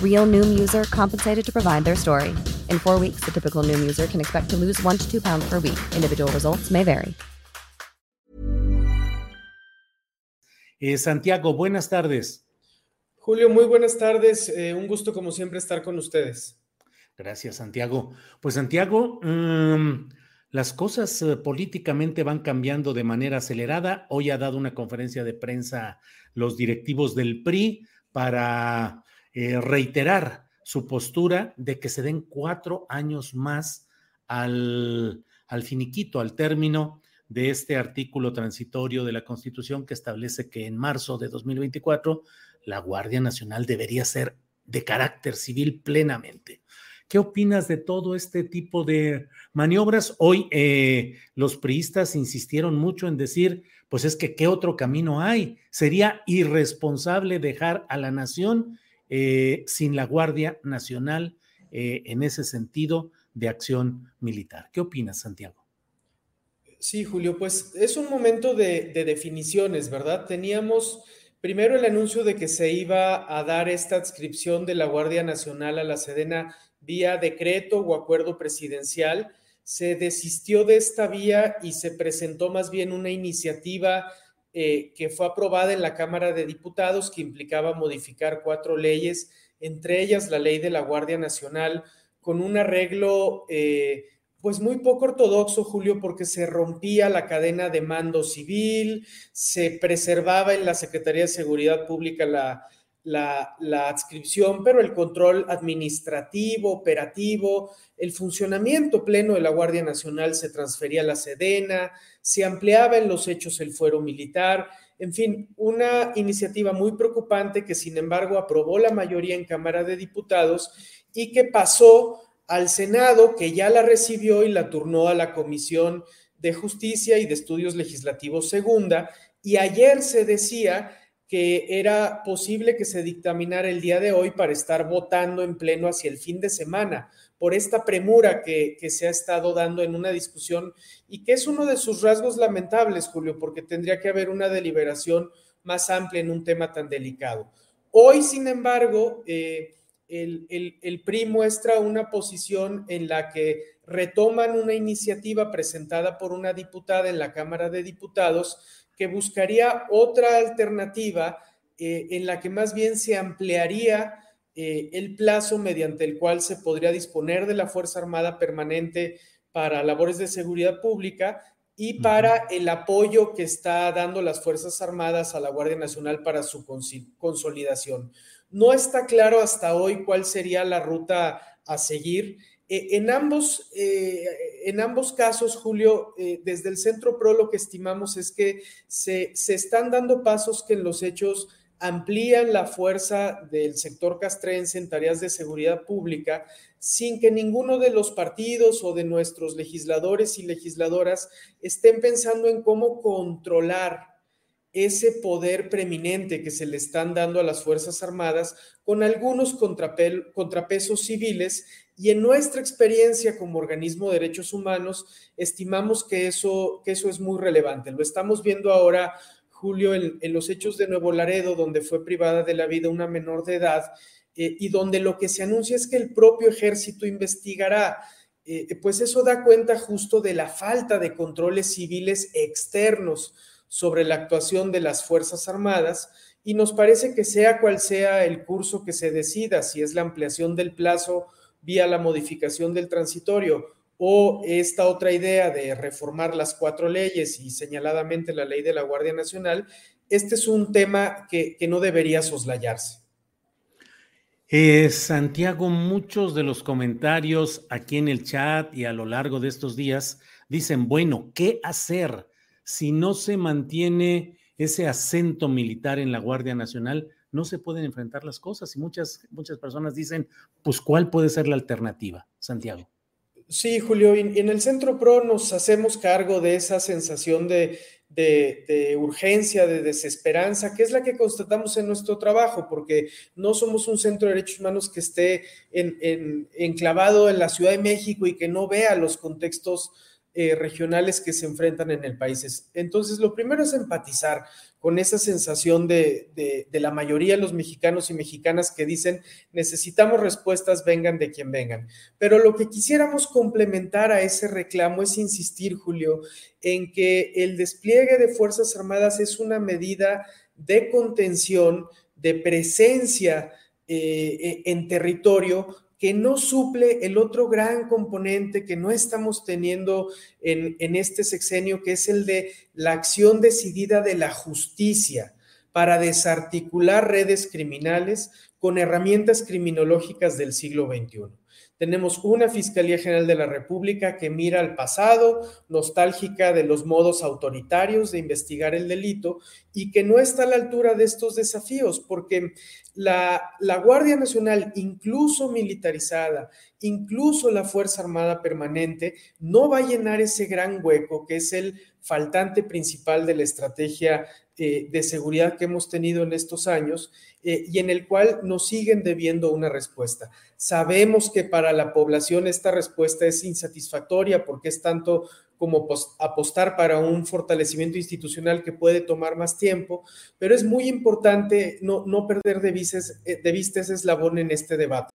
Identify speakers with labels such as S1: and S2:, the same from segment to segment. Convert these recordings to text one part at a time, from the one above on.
S1: Real Noom user compensated to provide their story. In four weeks, the typical Noom user can expect to lose one to two pounds per week. Individual results may vary.
S2: Eh, Santiago, buenas tardes.
S3: Julio, muy buenas tardes. Eh, un gusto, como siempre, estar con ustedes.
S2: Gracias, Santiago. Pues, Santiago, mmm, las cosas eh, políticamente van cambiando de manera acelerada. Hoy ha dado una conferencia de prensa los directivos del PRI para eh, reiterar su postura de que se den cuatro años más al, al finiquito, al término de este artículo transitorio de la Constitución que establece que en marzo de 2024 la Guardia Nacional debería ser de carácter civil plenamente. ¿Qué opinas de todo este tipo de maniobras? Hoy eh, los priistas insistieron mucho en decir, pues es que ¿qué otro camino hay? Sería irresponsable dejar a la nación eh, sin la Guardia Nacional eh, en ese sentido de acción militar. ¿Qué opinas, Santiago?
S3: Sí, Julio, pues es un momento de, de definiciones, ¿verdad? Teníamos primero el anuncio de que se iba a dar esta adscripción de la Guardia Nacional a la Sedena vía decreto o acuerdo presidencial. Se desistió de esta vía y se presentó más bien una iniciativa eh, que fue aprobada en la Cámara de Diputados que implicaba modificar cuatro leyes, entre ellas la ley de la Guardia Nacional, con un arreglo eh, pues muy poco ortodoxo, Julio, porque se rompía la cadena de mando civil, se preservaba en la Secretaría de Seguridad Pública la, la, adscripción, pero el control administrativo, operativo, el funcionamiento pleno de la Guardia Nacional se transfería a la Sedena, se ampliaba en los hechos el fuero militar, en fin, una iniciativa muy preocupante que sin embargo aprobó la mayoría en Cámara de Diputados y que pasó al Senado, que ya la recibió y la turnó a la Comisión de Justicia y de Estudios Legislativos Segunda, y ayer se decía que era posible que se dictaminara el día de hoy para estar votando en pleno hacia el fin de semana, por esta premura que, que, se ha estado dando en una discusión y que es uno de sus rasgos lamentables, Julio, porque tendría que haber una deliberación más amplia en un tema tan delicado. Hoy, sin embargo, eh, el, el, el PRI muestra una posición en la que retoman una iniciativa presentada por una diputada en la Cámara de Diputados que buscaría otra alternativa eh, en la que más bien se ampliaría eh, el plazo mediante el cual se podría disponer de la Fuerza Armada permanente para labores de seguridad pública y para el apoyo que está dando las Fuerzas Armadas a la Guardia Nacional para su consolidación. No está claro hasta hoy cuál sería la ruta a seguir. Eh, en, ambos, eh, en ambos casos, Julio, eh, desde el Centro PRO lo que estimamos es que se, se, están dando pasos que en los hechos amplían la fuerza del sector castrense en tareas de seguridad pública sin que ninguno de los partidos o de nuestros legisladores y legisladoras estén pensando en cómo controlar ese poder preeminente que se le están dando a las Fuerzas Armadas con algunos contrapesos civiles y en nuestra experiencia como organismo de derechos humanos estimamos que eso, que eso es muy relevante. Lo estamos viendo ahora, Julio, en, en los hechos de Nuevo Laredo, donde fue privada de la vida una menor de edad eh, y donde lo que se anuncia es que el propio ejército investigará. Eh, pues eso da cuenta justo de la falta de controles civiles externos sobre la actuación de las Fuerzas Armadas y nos parece que sea cual sea el curso que se decida, si es la ampliación del plazo vía la modificación del transitorio o esta otra idea de reformar las cuatro leyes y señaladamente la ley de la Guardia Nacional, este es un tema que, no debería soslayarse.
S2: Eh, Santiago, muchos de los comentarios aquí en el chat y a lo largo de estos días dicen, bueno, ¿qué hacer si no se mantiene ese acento militar en la Guardia Nacional? No se pueden enfrentar las cosas y muchas, muchas personas dicen, pues, ¿cuál puede ser la alternativa, Santiago?
S3: Sí, Julio, y en el Centro PRO nos hacemos cargo de esa sensación de, urgencia, de desesperanza, que es la que constatamos en nuestro trabajo, porque no somos un centro de derechos humanos que esté enclavado en la Ciudad de México y que no vea los contextos eh, regionales que se enfrentan en el país. Entonces, lo primero es empatizar con esa sensación de, de, la mayoría de los mexicanos y mexicanas que dicen necesitamos respuestas, vengan de quien vengan. Pero lo que quisiéramos complementar a ese reclamo es insistir, Julio, en que el despliegue de Fuerzas Armadas es una medida de contención, de presencia eh, eh, en territorio que no suple el otro gran componente que no estamos teniendo en, en, este sexenio, que es el de la acción decidida de la justicia para desarticular redes criminales con herramientas criminológicas del siglo XXI. Tenemos una Fiscalía General de la República que mira al pasado, nostálgica de los modos autoritarios de investigar el delito y que no está a la altura de estos desafíos, porque la, la Guardia Nacional, incluso militarizada, incluso la Fuerza Armada Permanente, no va a llenar ese gran hueco que es el faltante principal de la estrategia eh, de seguridad que hemos tenido en estos años eh, y en el cual nos siguen debiendo una respuesta. Sabemos que para la población esta respuesta es insatisfactoria porque es tanto como apostar para un fortalecimiento institucional que puede tomar más tiempo, pero es muy importante no, perder de, eh, de vista ese eslabón en este debate.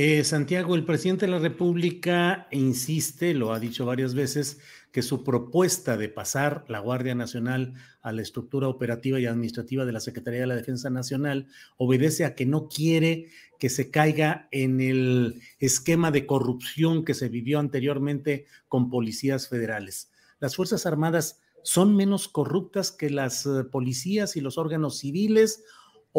S2: Eh, Santiago, el presidente de la República insiste, lo ha dicho varias veces, que su propuesta de pasar la Guardia Nacional a la estructura operativa y administrativa de la Secretaría de la Defensa Nacional obedece a que no quiere que se caiga en el esquema de corrupción que se vivió anteriormente con policías federales. Las Fuerzas Armadas son menos corruptas que las eh, policías y los órganos civiles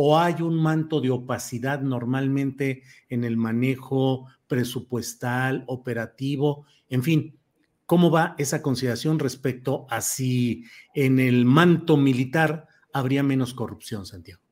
S2: o hay un manto de opacidad normalmente en el manejo presupuestal, operativo, en fin, ¿Cómo va esa consideración respecto a si en el manto militar habría menos corrupción, Santiago?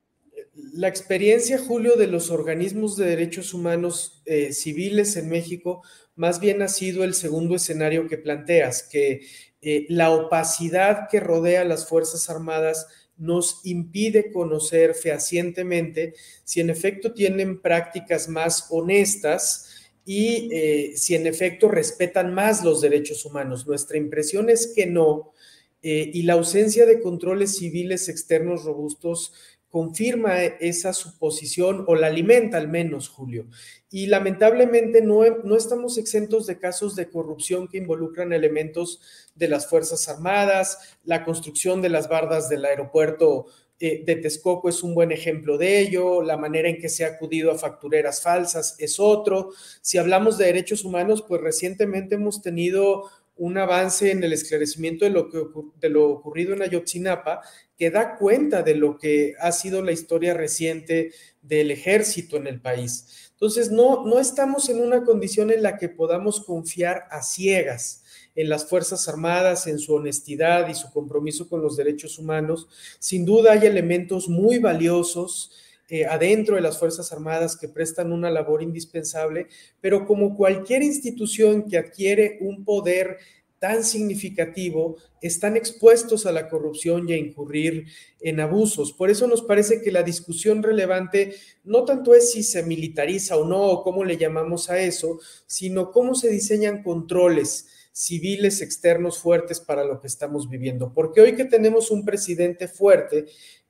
S3: La experiencia, Julio, de los organismos de derechos humanos eh, civiles en México más bien ha sido el segundo escenario que planteas, que eh, la opacidad que rodea a las Fuerzas Armadas nos impide conocer fehacientemente si en efecto tienen prácticas más honestas y eh, si en efecto respetan más los derechos humanos. Nuestra impresión es que no, eh, y la ausencia de controles civiles externos robustos confirma esa suposición o la alimenta al menos, Julio. Y lamentablemente no, no, estamos exentos de casos de corrupción que involucran elementos de las Fuerzas Armadas, la construcción de las bardas del aeropuerto eh, de Texcoco es un buen ejemplo de ello, la manera en que se ha acudido a factureras falsas es otro. Si hablamos de derechos humanos, pues recientemente hemos tenido un avance en el esclarecimiento de lo, que, de lo ocurrido en Ayotzinapa, que da cuenta de lo que ha sido la historia reciente del ejército en el país. Entonces, no, no estamos en una condición en la que podamos confiar a ciegas en las Fuerzas Armadas, en su honestidad y su compromiso con los derechos humanos. Sin duda hay elementos muy valiosos eh, adentro de las Fuerzas Armadas que prestan una labor indispensable, pero como cualquier institución que adquiere un poder tan significativo, están expuestos a la corrupción y a incurrir en abusos. Por eso nos parece que la discusión relevante no tanto es si se militariza o no, o cómo le llamamos a eso, sino cómo se diseñan controles civiles externos fuertes para lo que estamos viviendo. Porque hoy que tenemos un presidente fuerte,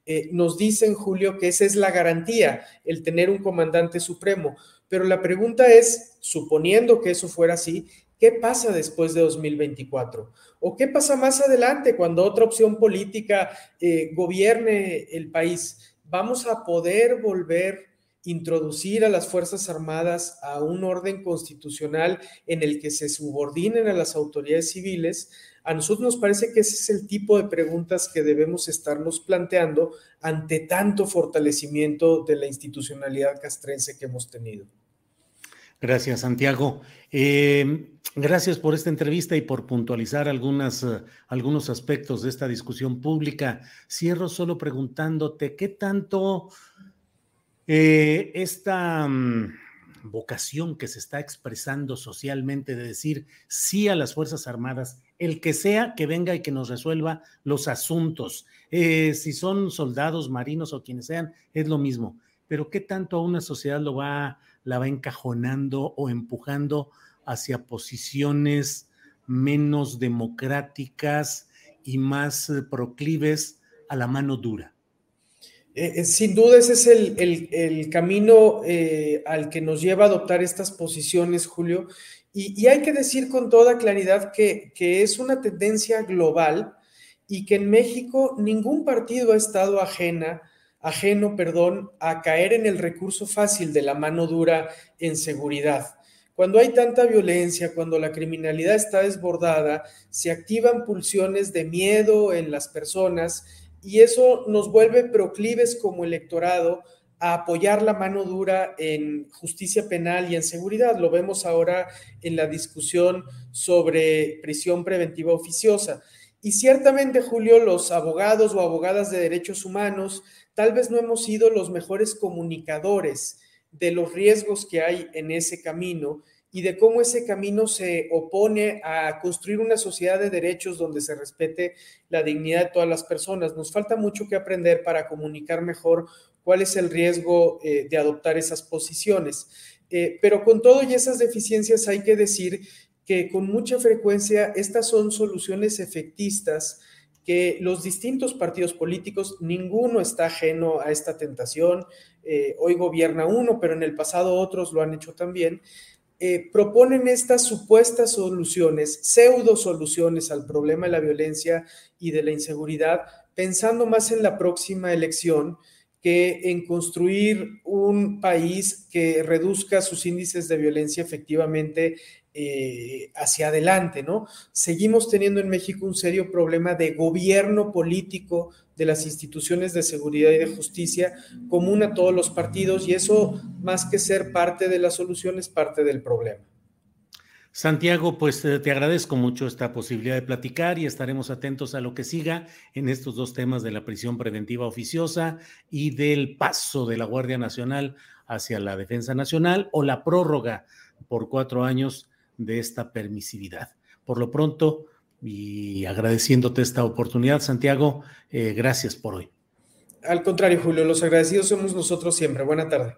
S3: eh, nos dicen, Julio, que esa es la garantía, el tener un comandante supremo. Pero la pregunta es, suponiendo que eso fuera así, ¿qué pasa después de 2024? ¿O qué pasa más adelante cuando otra opción política eh, gobierne el país? ¿Vamos a poder volver introducir a las Fuerzas Armadas a un orden constitucional en el que se subordinen a las autoridades civiles, a nosotros nos parece que ese es el tipo de preguntas que debemos estarnos planteando ante tanto fortalecimiento de la institucionalidad castrense que hemos tenido.
S2: Gracias, Santiago. Eh, gracias por esta entrevista y por puntualizar uh, algunos aspectos de esta discusión pública. Cierro solo preguntándote qué tanto eh, esta um, vocación que se está expresando socialmente de decir sí a las Fuerzas Armadas el que sea que venga y que nos resuelva los asuntos. Eh, si son soldados, marinos o quienes sean, es lo mismo. Pero ¿qué tanto a una sociedad lo va, la va encajonando o empujando hacia posiciones menos democráticas y más eh, proclives a la mano dura?
S3: Eh, sin duda ese es el, camino al que nos lleva a adoptar estas posiciones, Julio, y, hay que decir con toda claridad que, es una tendencia global y que en México ningún partido ha estado ajena, ajeno perdón, a caer en el recurso fácil de la mano dura en seguridad. Cuando hay tanta violencia, cuando la criminalidad está desbordada, se activan pulsiones de miedo en las personas y eso nos vuelve proclives como electorado a apoyar la mano dura en justicia penal y en seguridad. Lo vemos ahora en la discusión sobre prisión preventiva oficiosa. Y ciertamente, Julio, los abogados o abogadas de derechos humanos tal vez no hemos sido los mejores comunicadores de los riesgos que hay en ese camino y de cómo ese camino se opone a construir una sociedad de derechos donde se respete la dignidad de todas las personas. Nos falta mucho que aprender para comunicar mejor cuál es el riesgo eh, de adoptar esas posiciones. Eh, pero con todo y esas deficiencias hay que decir que con mucha frecuencia estas son soluciones efectistas que los distintos partidos políticos, ninguno está ajeno a esta tentación. Eh, hoy gobierna uno, pero en el pasado otros lo han hecho también. Proponen estas supuestas soluciones, pseudo soluciones al problema de la violencia y de la inseguridad, pensando más en la próxima elección que en construir un país que reduzca sus índices de violencia efectivamente eh, hacia adelante, ¿no? Seguimos teniendo en México un serio problema de gobierno político de las instituciones de seguridad y de justicia común a todos los partidos y eso, más que ser parte de la solución, es parte del problema.
S2: Santiago, pues eh, te agradezco mucho esta posibilidad de platicar y estaremos atentos a lo que siga en estos dos temas de la prisión preventiva oficiosa y del paso de la Guardia Nacional hacia la Defensa Nacional o la prórroga por cuatro años de esta permisividad. Por lo pronto, y agradeciéndote esta oportunidad, Santiago, eh, gracias por hoy.
S3: Al contrario, Julio, los agradecidos somos nosotros siempre. Buena tarde.